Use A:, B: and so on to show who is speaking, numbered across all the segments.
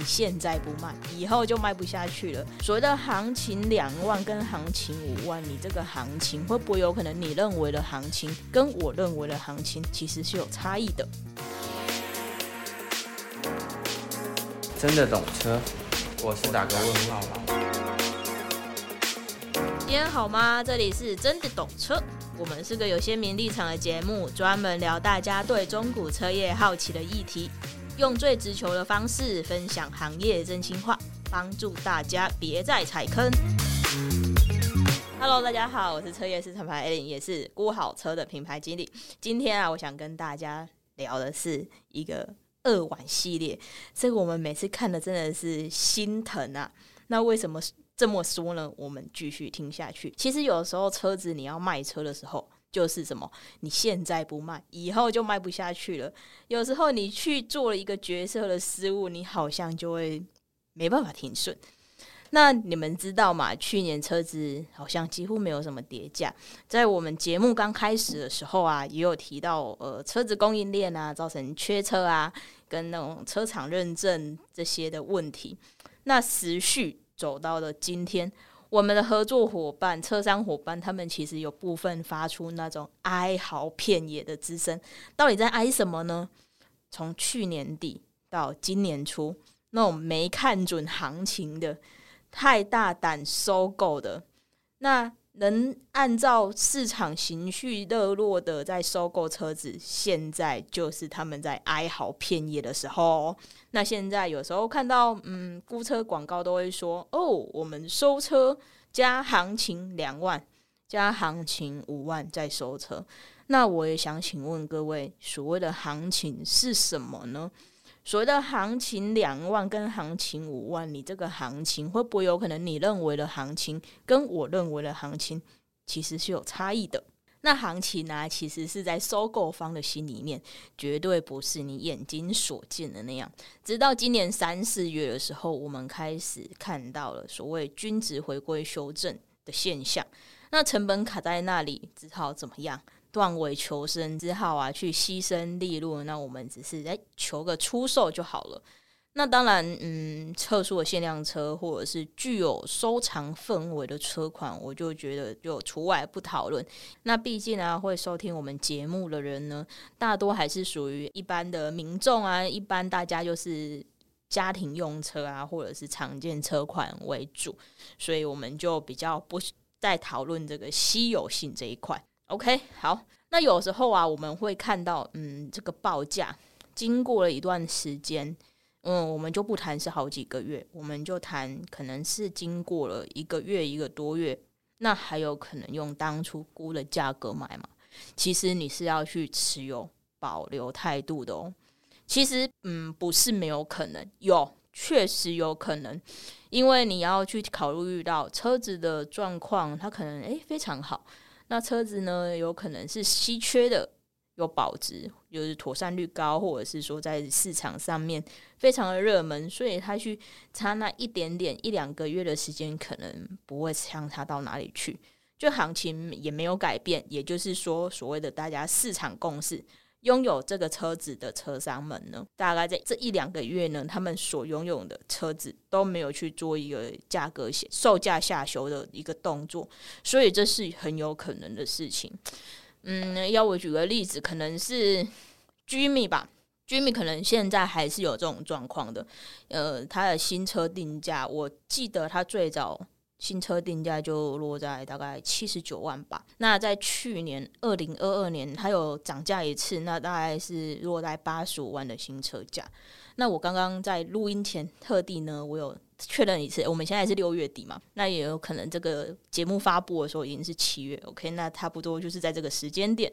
A: 你现在不卖，以后就卖不下去了。所谓的行情两万跟行情五万，你这个行情会不会有可能？你认为的行情跟我认为的行情其实是有差异的。
B: 真的懂车，我是打个问号。
A: 今天好吗？这里是真的懂车，我们是个有鲜明立场的节目，专门聊大家对中古车业好奇的议题，用最直球的方式分享行业真心话，帮助大家别再踩坑。Hello，大家好，我是车业市场牌 Ellen，也是估好车的品牌经理。今天啊，我想跟大家聊的是一个。二晚系列，这个我们每次看的真的是心疼啊！那为什么这么说呢？我们继续听下去。其实有时候车子你要卖车的时候，就是什么？你现在不卖，以后就卖不下去了。有时候你去做了一个决策的失误，你好像就会没办法停顺。那你们知道吗？去年车子好像几乎没有什么跌价。在我们节目刚开始的时候啊，也有提到，呃，车子供应链啊，造成缺车啊，跟那种车厂认证这些的问题。那时序走到了今天，我们的合作伙伴、车商伙伴，他们其实有部分发出那种哀嚎遍野的之声。到底在哀什么呢？从去年底到今年初，那种没看准行情的。太大胆收购的，那能按照市场情绪热络的在收购车子，现在就是他们在哀嚎遍野的时候。那现在有时候看到嗯估车广告都会说哦，我们收车加行情两万，加行情五万再收车。那我也想请问各位，所谓的行情是什么呢？所谓的行情两万跟行情五万，你这个行情会不会有可能你认为的行情跟我认为的行情其实是有差异的？那行情呢、其实是在收购方的心里面，绝对不是你眼睛所见的那样。直到今年三四月的时候，我们开始看到了所谓均值回归修正的现象，那成本卡在那里，只好怎么样？断尾求生之后啊，去牺牲利润，那我们只是在求个出售就好了。那当然，嗯，特殊的限量车或者是具有收藏氛围的车款，我就觉得就除外不讨论。那毕竟啊，会收听我们节目的人呢，大多还是属于一般的民众啊，一般大家就是家庭用车啊，或者是常见车款为主，所以我们就比较不再讨论这个稀有性这一块。OK，好，那有时候啊，我们会看到，嗯，这个报价经过了一段时间，嗯，我们就不谈是好几个月，我们就谈可能是经过了一个月、一个多月，那还有可能用当初估的价格买嘛？其实你是要去持有保留态度的哦。其实，嗯，不是没有可能，有，确实有可能，因为你要去考虑遇到车子的状况，它可能诶非常好。那车子呢，有可能是稀缺的，有保值，就是妥善率高，或者是说在市场上面非常的热门，所以他去差那一点点一两个月的时间，可能不会相差到哪里去，就行情也没有改变，也就是说，所谓的大家市场共识。拥有这个车子的车商们呢，大概在这一两个月呢，他们所拥有的车子都没有去做一个价格下售价下修的一个动作，所以这是很有可能的事情。嗯，要我举个例子，可能是 Jimmy 吧，Jimmy 可能现在还是有这种状况的。呃，他的新车定价，我记得他最早。新车定价就落在大概七十九万吧。那在去年二零二二年，它有涨价一次，那大概是落在八十五万的新车价。那我刚刚在录音前特地呢，我有确认一次，我们现在是六月底嘛，那也有可能这个节目发布的时候已经是七月。OK，那差不多就是在这个时间点，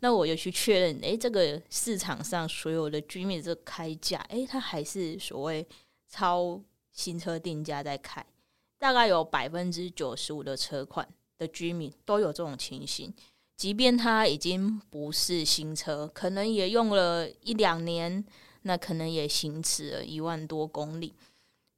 A: 那我又去确认，诶、这个市场上所有的居民这开价，诶、欸，它还是所谓超新车定价在开。大概有百分之九十五的车款的居民都有这种情形，即便他已经不是新车，可能也用了一两年，那可能也行驶了一万多公里。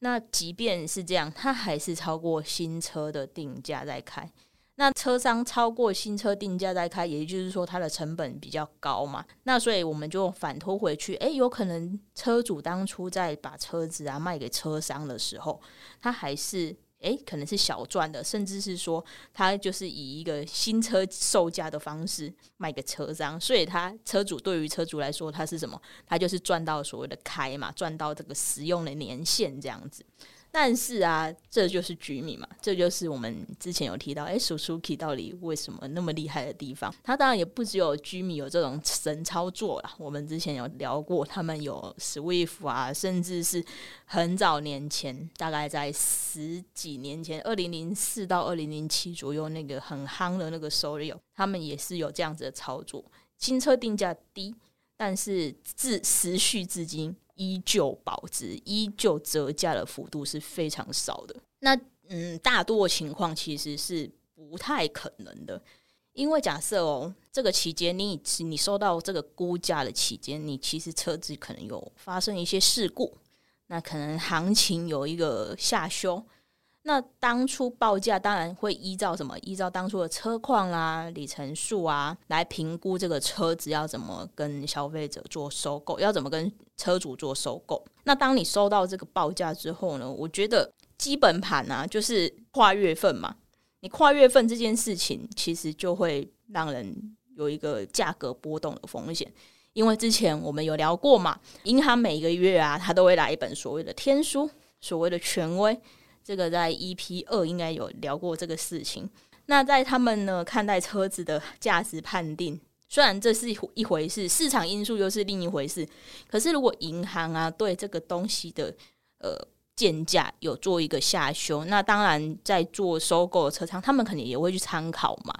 A: 那即便是这样，他还是超过新车的定价在开。那车商超过新车定价在开，也就是说它的成本比较高嘛。那所以我们就反拖回去，诶，有可能车主当初在把车子啊卖给车商的时候，他还是诶可能是小赚的，甚至是说他就是以一个新车售价的方式卖给车商，所以他车主对于车主来说，他是什么？他就是赚到所谓的开嘛，赚到这个使用的年限这样子。但是啊，这就是居民嘛，这就是我们之前有提到，诶，Suzuki 到底为什么那么厉害的地方？它当然也不只有 Jimny 有这种神操作啦。我们之前有聊过，他们有 Swift 啊，甚至是很早年前，大概在十几年前，二零零四到二零零七左右，那个很夯的那个 Solio，他们也是有这样子的操作，新车定价低，但是自持续至今。依旧保值，依旧折价的幅度是非常少的。那嗯，大多情况其实是不太可能的，因为假设哦，这个期间你你收到这个估价的期间，你其实车子可能有发生一些事故，那可能行情有一个下修。那当初报价当然会依照什么？依照当初的车况啊、里程数啊来评估这个车子要怎么跟消费者做收购，要怎么跟车主做收购。那当你收到这个报价之后呢，我觉得基本盘啊，就是跨月份嘛。你跨月份这件事情，其实就会让人有一个价格波动的风险，因为之前我们有聊过嘛，银行每个月啊，它都会来一本所谓的天书，所谓的权威。这个在 EP 二应该有聊过这个事情。那在他们呢看待车子的价值判定，虽然这是一回事，市场因素又是另一回事。可是如果银行啊对这个东西的呃建价有做一个下修，那当然在做收购的车商，他们肯定也会去参考嘛。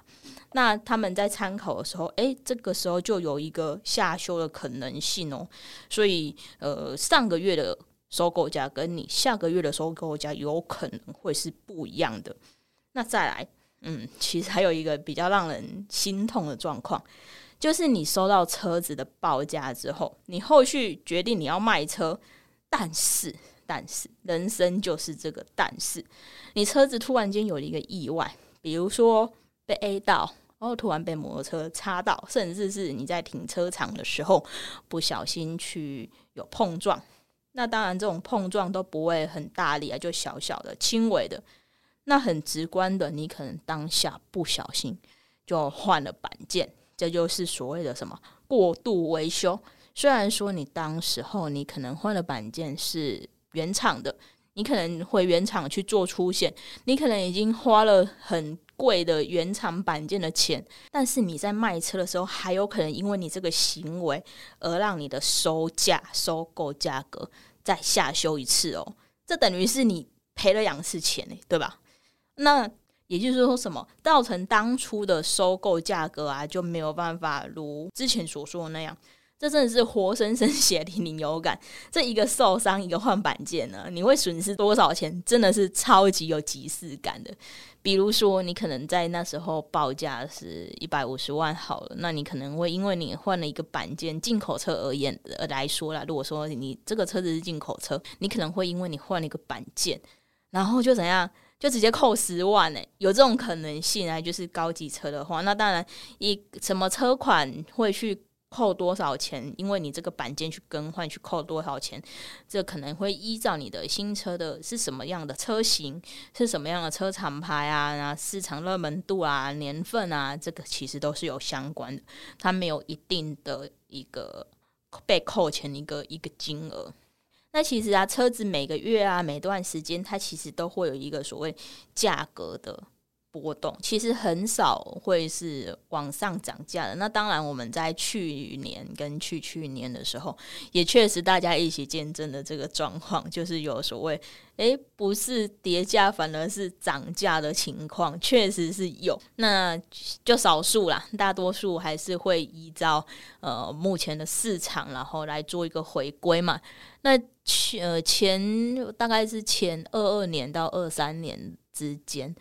A: 那他们在参考的时候，诶，这个时候就有一个下修的可能性哦。所以呃上个月的。收购价跟你下个月的收购价有可能会是不一样的。那再来，嗯，其实还有一个比较让人心痛的状况，就是你收到车子的报价之后，你后续决定你要卖车，但是，但是，人生就是这个但是，你车子突然间有了一个意外，比如说被 A 到，然后突然被摩托车擦到，甚至是你在停车场的时候不小心去有碰撞。那当然，这种碰撞都不会很大力啊，就小小的、轻微的。那很直观的，你可能当下不小心就换了板件，这就是所谓的什么过度维修。虽然说你当时候你可能换了板件是原厂的，你可能会原厂去做出险，你可能已经花了很贵的原厂板件的钱，但是你在卖车的时候，还有可能因为你这个行为而让你的收价、收购价格再下修一次哦。这等于是你赔了两次钱呢，对吧？那也就是说，什么造成当初的收购价格啊，就没有办法如之前所说的那样。这真的是活生生血淋淋有感。这一个受伤，一个换板件呢，你会损失多少钱？真的是超级有即视感的。比如说，你可能在那时候报价是一百五十万好了，那你可能会因为你换了一个板件，进口车而言而来说啦，如果说你这个车子是进口车，你可能会因为你换了一个板件，然后就怎样，就直接扣十万呢？有这种可能性啊？就是高级车的话，那当然一什么车款会去。扣多少钱？因为你这个板件去更换，去扣多少钱？这可能会依照你的新车的是什么样的车型，是什么样的车厂牌啊，然后市场热门度啊，年份啊，这个其实都是有相关的。它没有一定的一个被扣钱一个一个金额。那其实啊，车子每个月啊，每段时间，它其实都会有一个所谓价格的。波动其实很少会是往上涨价的。那当然，我们在去年跟去去年的时候，也确实大家一起见证的这个状况，就是有所谓“诶，不是跌价，反而是涨价”的情况，确实是有。那就少数啦，大多数还是会依照呃目前的市场，然后来做一个回归嘛。那前呃前大概是前二二年到二三年之间。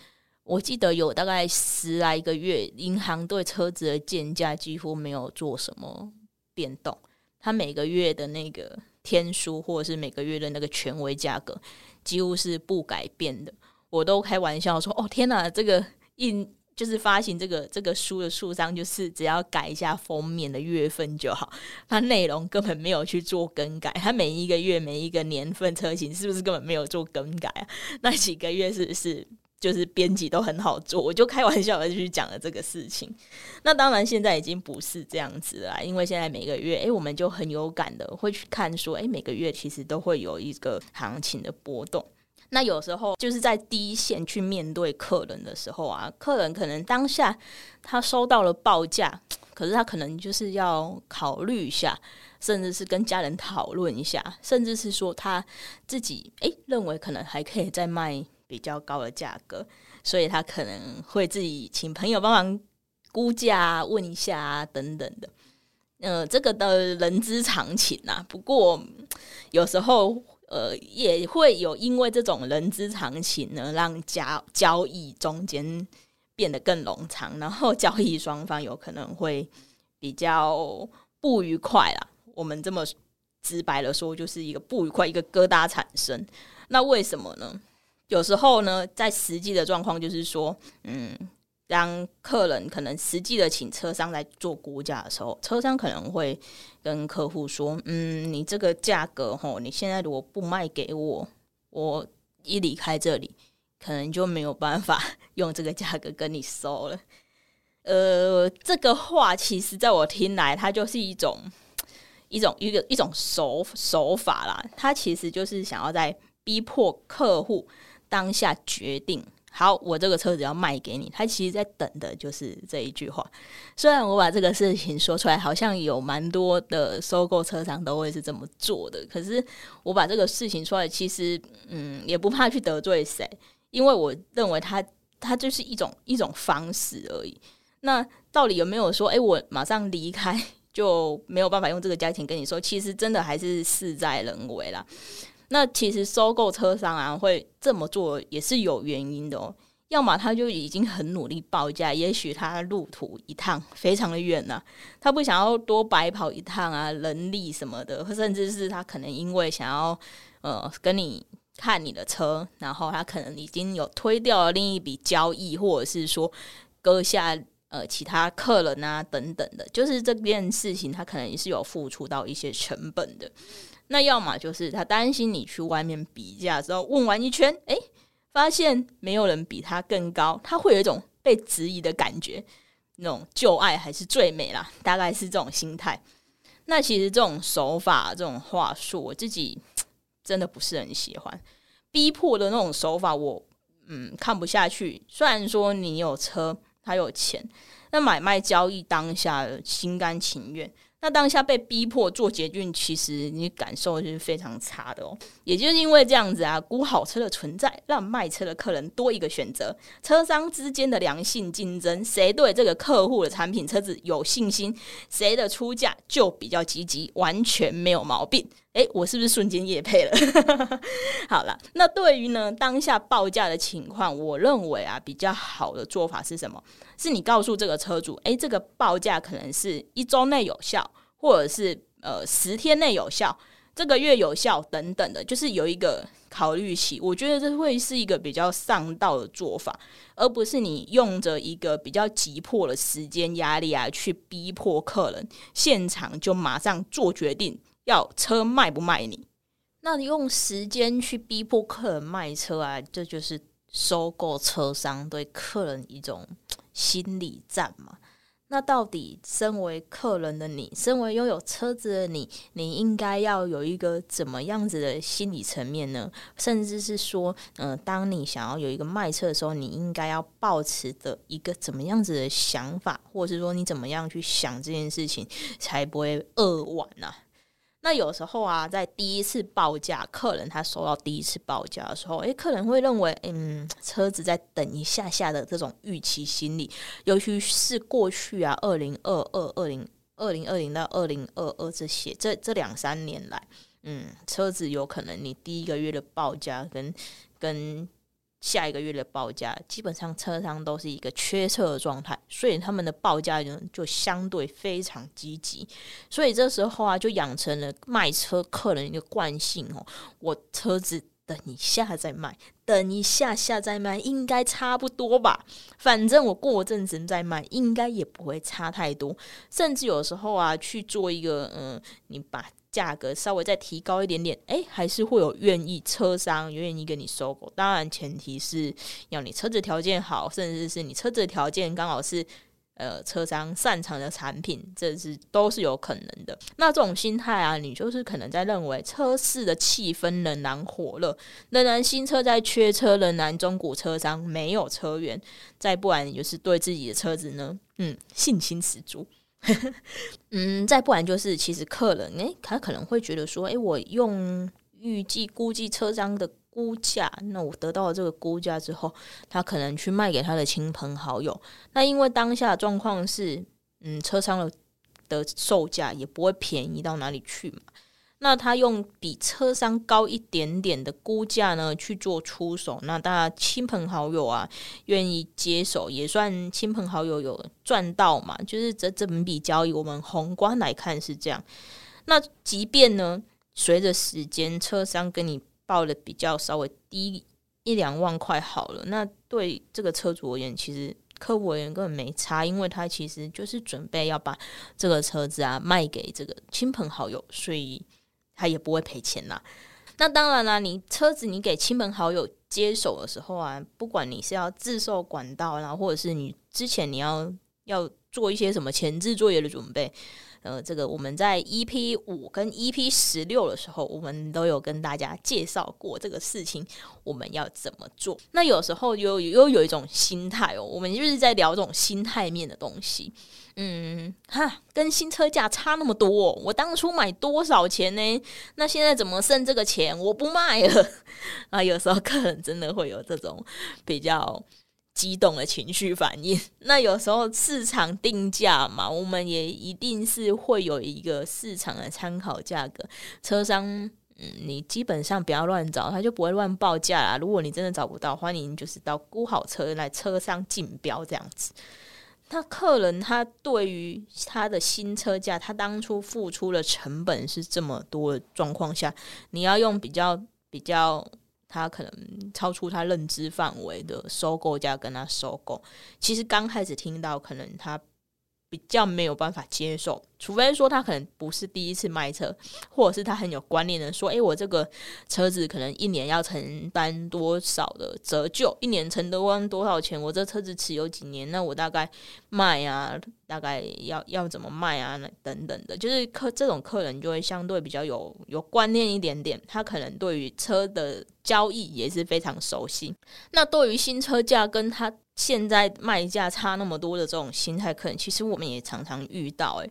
A: 我记得有大概十来个月，银行对车子的建价几乎没有做什么变动，它每个月的那个天数或者是每个月的那个权威价格几乎是不改变的。我都开玩笑说：“哦，天哪，这个印就是发行这个这个书的书商，就是只要改一下封面的月份就好，它内容根本没有去做更改。它每一个月每一个年份车型是不是根本没有做更改啊？那几个月是不是就是编辑都很好做？我就开玩笑的去讲了这个事情。那当然现在已经不是这样子了，因为现在每个月，诶，我们就很有感的会去看说，诶，每个月其实都会有一个行情的波动。那有时候就是在第一线去面对客人的时候啊，客人可能当下他收到了报价，可是他可能就是要考虑一下，甚至是跟家人讨论一下，甚至是说他自己诶认为可能还可以再卖比较高的价格，所以他可能会自己请朋友帮忙估价，问一下等等的。呃，这个的人之常情啊。不过有时候。呃，也会有因为这种人之常情呢，让交交易中间变得更冗长，然后交易双方有可能会比较不愉快啦。我们这么直白的说，就是一个不愉快，一个疙瘩产生。那为什么呢？有时候呢，在实际的状况就是说，嗯。当客人可能实际的请车商来做估价的时候，车商可能会跟客户说：“嗯，你这个价格吼，你现在如果不卖给我，我一离开这里，可能就没有办法 用这个价格跟你收了。”呃，这个话其实在我听来，它就是一种一种一个一种手手法啦。它其实就是想要在逼迫客户当下决定。好，我这个车子要卖给你。他其实在等的就是这一句话。虽然我把这个事情说出来，好像有蛮多的收购车商都会是这么做的。可是我把这个事情说来，其实嗯，也不怕去得罪谁，因为我认为他他就是一种一种方式而已。那到底有没有说，哎，我马上离开就没有办法用这个价钱跟你说？其实真的还是事在人为啦。那其实收购车商啊，会这么做也是有原因的哦。要么他就已经很努力报价，也许他路途一趟非常的远呢，他不想要多白跑一趟啊，人力什么的，甚至是他可能因为想要呃跟你看你的车，然后他可能已经有推掉了另一笔交易，或者是说割下呃其他客人啊等等的，就是这件事情他可能也是有付出到一些成本的。那要么就是他担心你去外面比价之后问完一圈，诶，发现没有人比他更高，他会有一种被质疑的感觉，那种旧爱还是最美啦，大概是这种心态。那其实这种手法、这种话术，我自己真的不是很喜欢，逼迫的那种手法我，我嗯看不下去。虽然说你有车，他有钱，那买卖交易当下心甘情愿。那当下被逼迫做捷运，其实你感受是非常差的哦。也就是因为这样子啊，估好车的存在，让卖车的客人多一个选择，车商之间的良性竞争，谁对这个客户的产品车子有信心，谁的出价就比较积极，完全没有毛病。诶，我是不是瞬间业配了？好了，那对于呢当下报价的情况，我认为啊比较好的做法是什么？是你告诉这个车主，诶，这个报价可能是一周内有效，或者是呃十天内有效，这个月有效等等的，就是有一个考虑期。我觉得这会是一个比较上道的做法，而不是你用着一个比较急迫的时间压力啊去逼迫客人现场就马上做决定。要车卖不卖你？那你用时间去逼迫客人卖车啊，这就是收购车商对客人一种心理战嘛。那到底身为客人的你，身为拥有车子的你，你应该要有一个怎么样子的心理层面呢？甚至是说，嗯、当你想要有一个卖车的时候，你应该要抱持的一个怎么样子的想法，或者是说你怎么样去想这件事情，才不会扼腕呢、啊？那有时候啊，在第一次报价，客人他收到第一次报价的时候，诶，客人会认为，嗯，车子在等一下下的这种预期心理，尤其是过去啊，二零二二、二零二零二零到二零二二这些这这两三年来，嗯，车子有可能你第一个月的报价跟跟。下一个月的报价，基本上车商都是一个缺车的状态，所以他们的报价呢就相对非常积极。所以这时候啊，就养成了卖车客人一个惯性哦，我车子等一下再卖，等一下下再卖，应该差不多吧。反正我过阵子再卖，应该也不会差太多。甚至有时候啊，去做一个嗯，你把价格稍微再提高一点点，诶，还是会有愿意车商愿意跟你收购。当然，前提是要你车子条件好，甚至是你车子的条件刚好是。呃，车商擅长的产品，这是都是有可能的。那这种心态啊，你就是可能在认为车市的气氛仍然火热，仍然新车在缺车，仍然中古车商没有车源。再不然，你就是对自己的车子呢，嗯，信心十足。嗯，再不然就是其实客人，诶，他可能会觉得说，诶，我用预计估计车商的。估价，那我得到了这个估价之后，他可能去卖给他的亲朋好友。那因为当下状况是，嗯，车商的的售价也不会便宜到哪里去嘛。那他用比车商高一点点的估价呢去做出手，那大家亲朋好友啊愿意接手，也算亲朋好友有赚到嘛。就是这这门笔交易，我们宏观来看是这样。那即便呢，随着时间，车商跟你。报的比较稍微低一两万块好了，那对这个车主而言，其实客户而言根本没差，因为他其实就是准备要把这个车子啊卖给这个亲朋好友，所以他也不会赔钱啦。那当然啦，你车子你给亲朋好友接手的时候啊，不管你是要自售管道，然后或者是你之前你要要做一些什么前置作业的准备。呃，这个我们在 EP 五跟 EP 十六的时候，我们都有跟大家介绍过这个事情，我们要怎么做。那有时候又又有一种心态哦，我们就是在聊这种心态面的东西。嗯，哈，跟新车价差那么多，我当初买多少钱呢？那现在怎么剩这个钱？我不卖了 啊！有时候客人真的会有这种比较。激动的情绪反应，那有时候市场定价嘛，我们也一定是会有一个市场的参考价格。车商，嗯，你基本上不要乱找，他就不会乱报价啦。如果你真的找不到，欢迎就是到估好车来车商竞标这样子。那客人他对于他的新车价，他当初付出的成本是这么多的状况下，你要用比较比较。他可能超出他认知范围的收购价跟他收购，其实刚开始听到，可能他比较没有办法接受。除非说他可能不是第一次卖车，或者是他很有观念的说：“诶，我这个车子可能一年要承担多少的折旧，一年承担多少钱？我这车子持有几年？那我大概卖啊，大概要要怎么卖啊？那等等的，就是客这种客人就会相对比较有有观念一点点，他可能对于车的交易也是非常熟悉。那对于新车价跟他现在卖价差那么多的这种心态客人，其实我们也常常遇到，诶。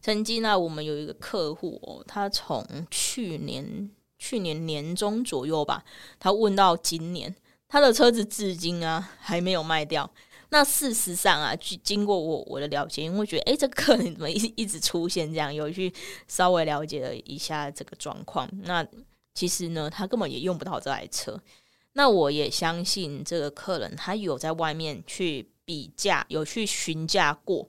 A: 曾经呢，我们有一个客户哦，他从去年去年年中左右吧，他问到今年，他的车子至今啊还没有卖掉。那事实上啊，去经过我我的了解，因为觉得诶，这客人怎么一一直出现这样，有去稍微了解了一下这个状况。那其实呢，他根本也用不到这台车。那我也相信这个客人，他有在外面去比价，有去询价过。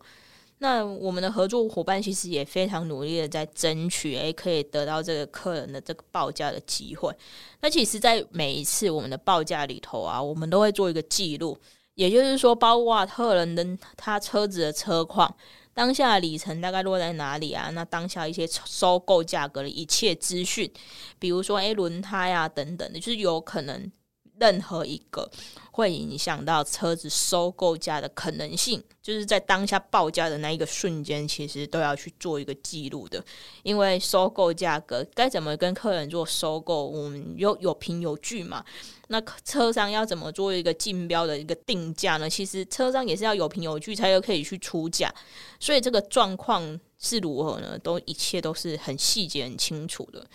A: 那我们的合作伙伴其实也非常努力的在争取，诶，可以得到这个客人的这个报价的机会。那其实，在每一次我们的报价里头啊，我们都会做一个记录，也就是说，包括客人的他车子的车况、当下里程大概落在哪里啊？那当下一些收购价格的一切资讯，比如说，诶，轮胎啊等等的，就是有可能。任何一个会影响到车子收购价的可能性，就是在当下报价的那一个瞬间，其实都要去做一个记录的。因为收购价格该怎么跟客人做收购，我们有有凭有据嘛。那车商要怎么做一个竞标的一个定价呢？其实车商也是要有凭有据，才有可以去出价。所以这个状况是如何呢？都一切都是很细节、很清楚的。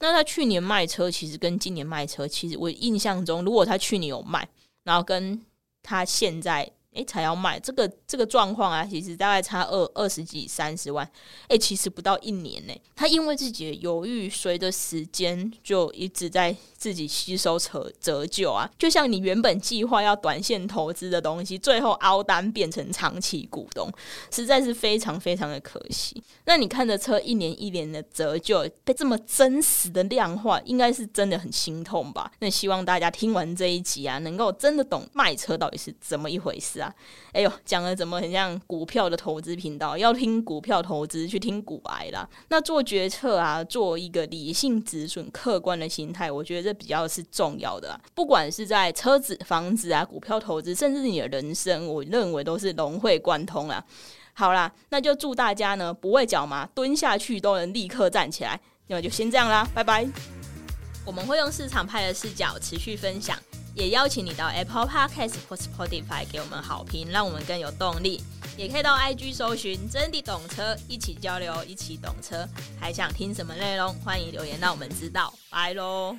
A: 那他去年卖车，其实跟今年卖车，其实我印象中，如果他去年有卖，然后跟他现在诶、才要卖，这个这个状况啊，其实大概差二二十几三十万，诶、其实不到一年呢。他因为自己的犹豫，随着时间就一直在自己吸收折折旧啊。就像你原本计划要短线投资的东西，最后凹单变成长期股东，实在是非常非常的可惜。那你看着车一年一年的折旧被这么真实的量化，应该是真的很心痛吧？那希望大家听完这一集啊，能够真的懂卖车到底是怎么一回事啊！哎呦，讲的怎么很像股票的投资频道？要听股票投资，去听股癌啦。那做决策啊，做一个理性止损、客观的心态，我觉得这比较是重要的啊。不管是在车子、房子啊，股票投资，甚至你的人生，我认为都是融会贯通啊。好啦，那就祝大家呢，不会脚麻，蹲下去都能立刻站起来。那么就先这样啦，拜拜。我们会用市场派的视角持续分享，也邀请你到 Apple Podcast 或 Spotify 给我们好评，让我们更有动力。也可以到 IG 搜寻“真的懂车”，一起交流，一起懂车。还想听什么内容？欢迎留言让我们知道。拜喽。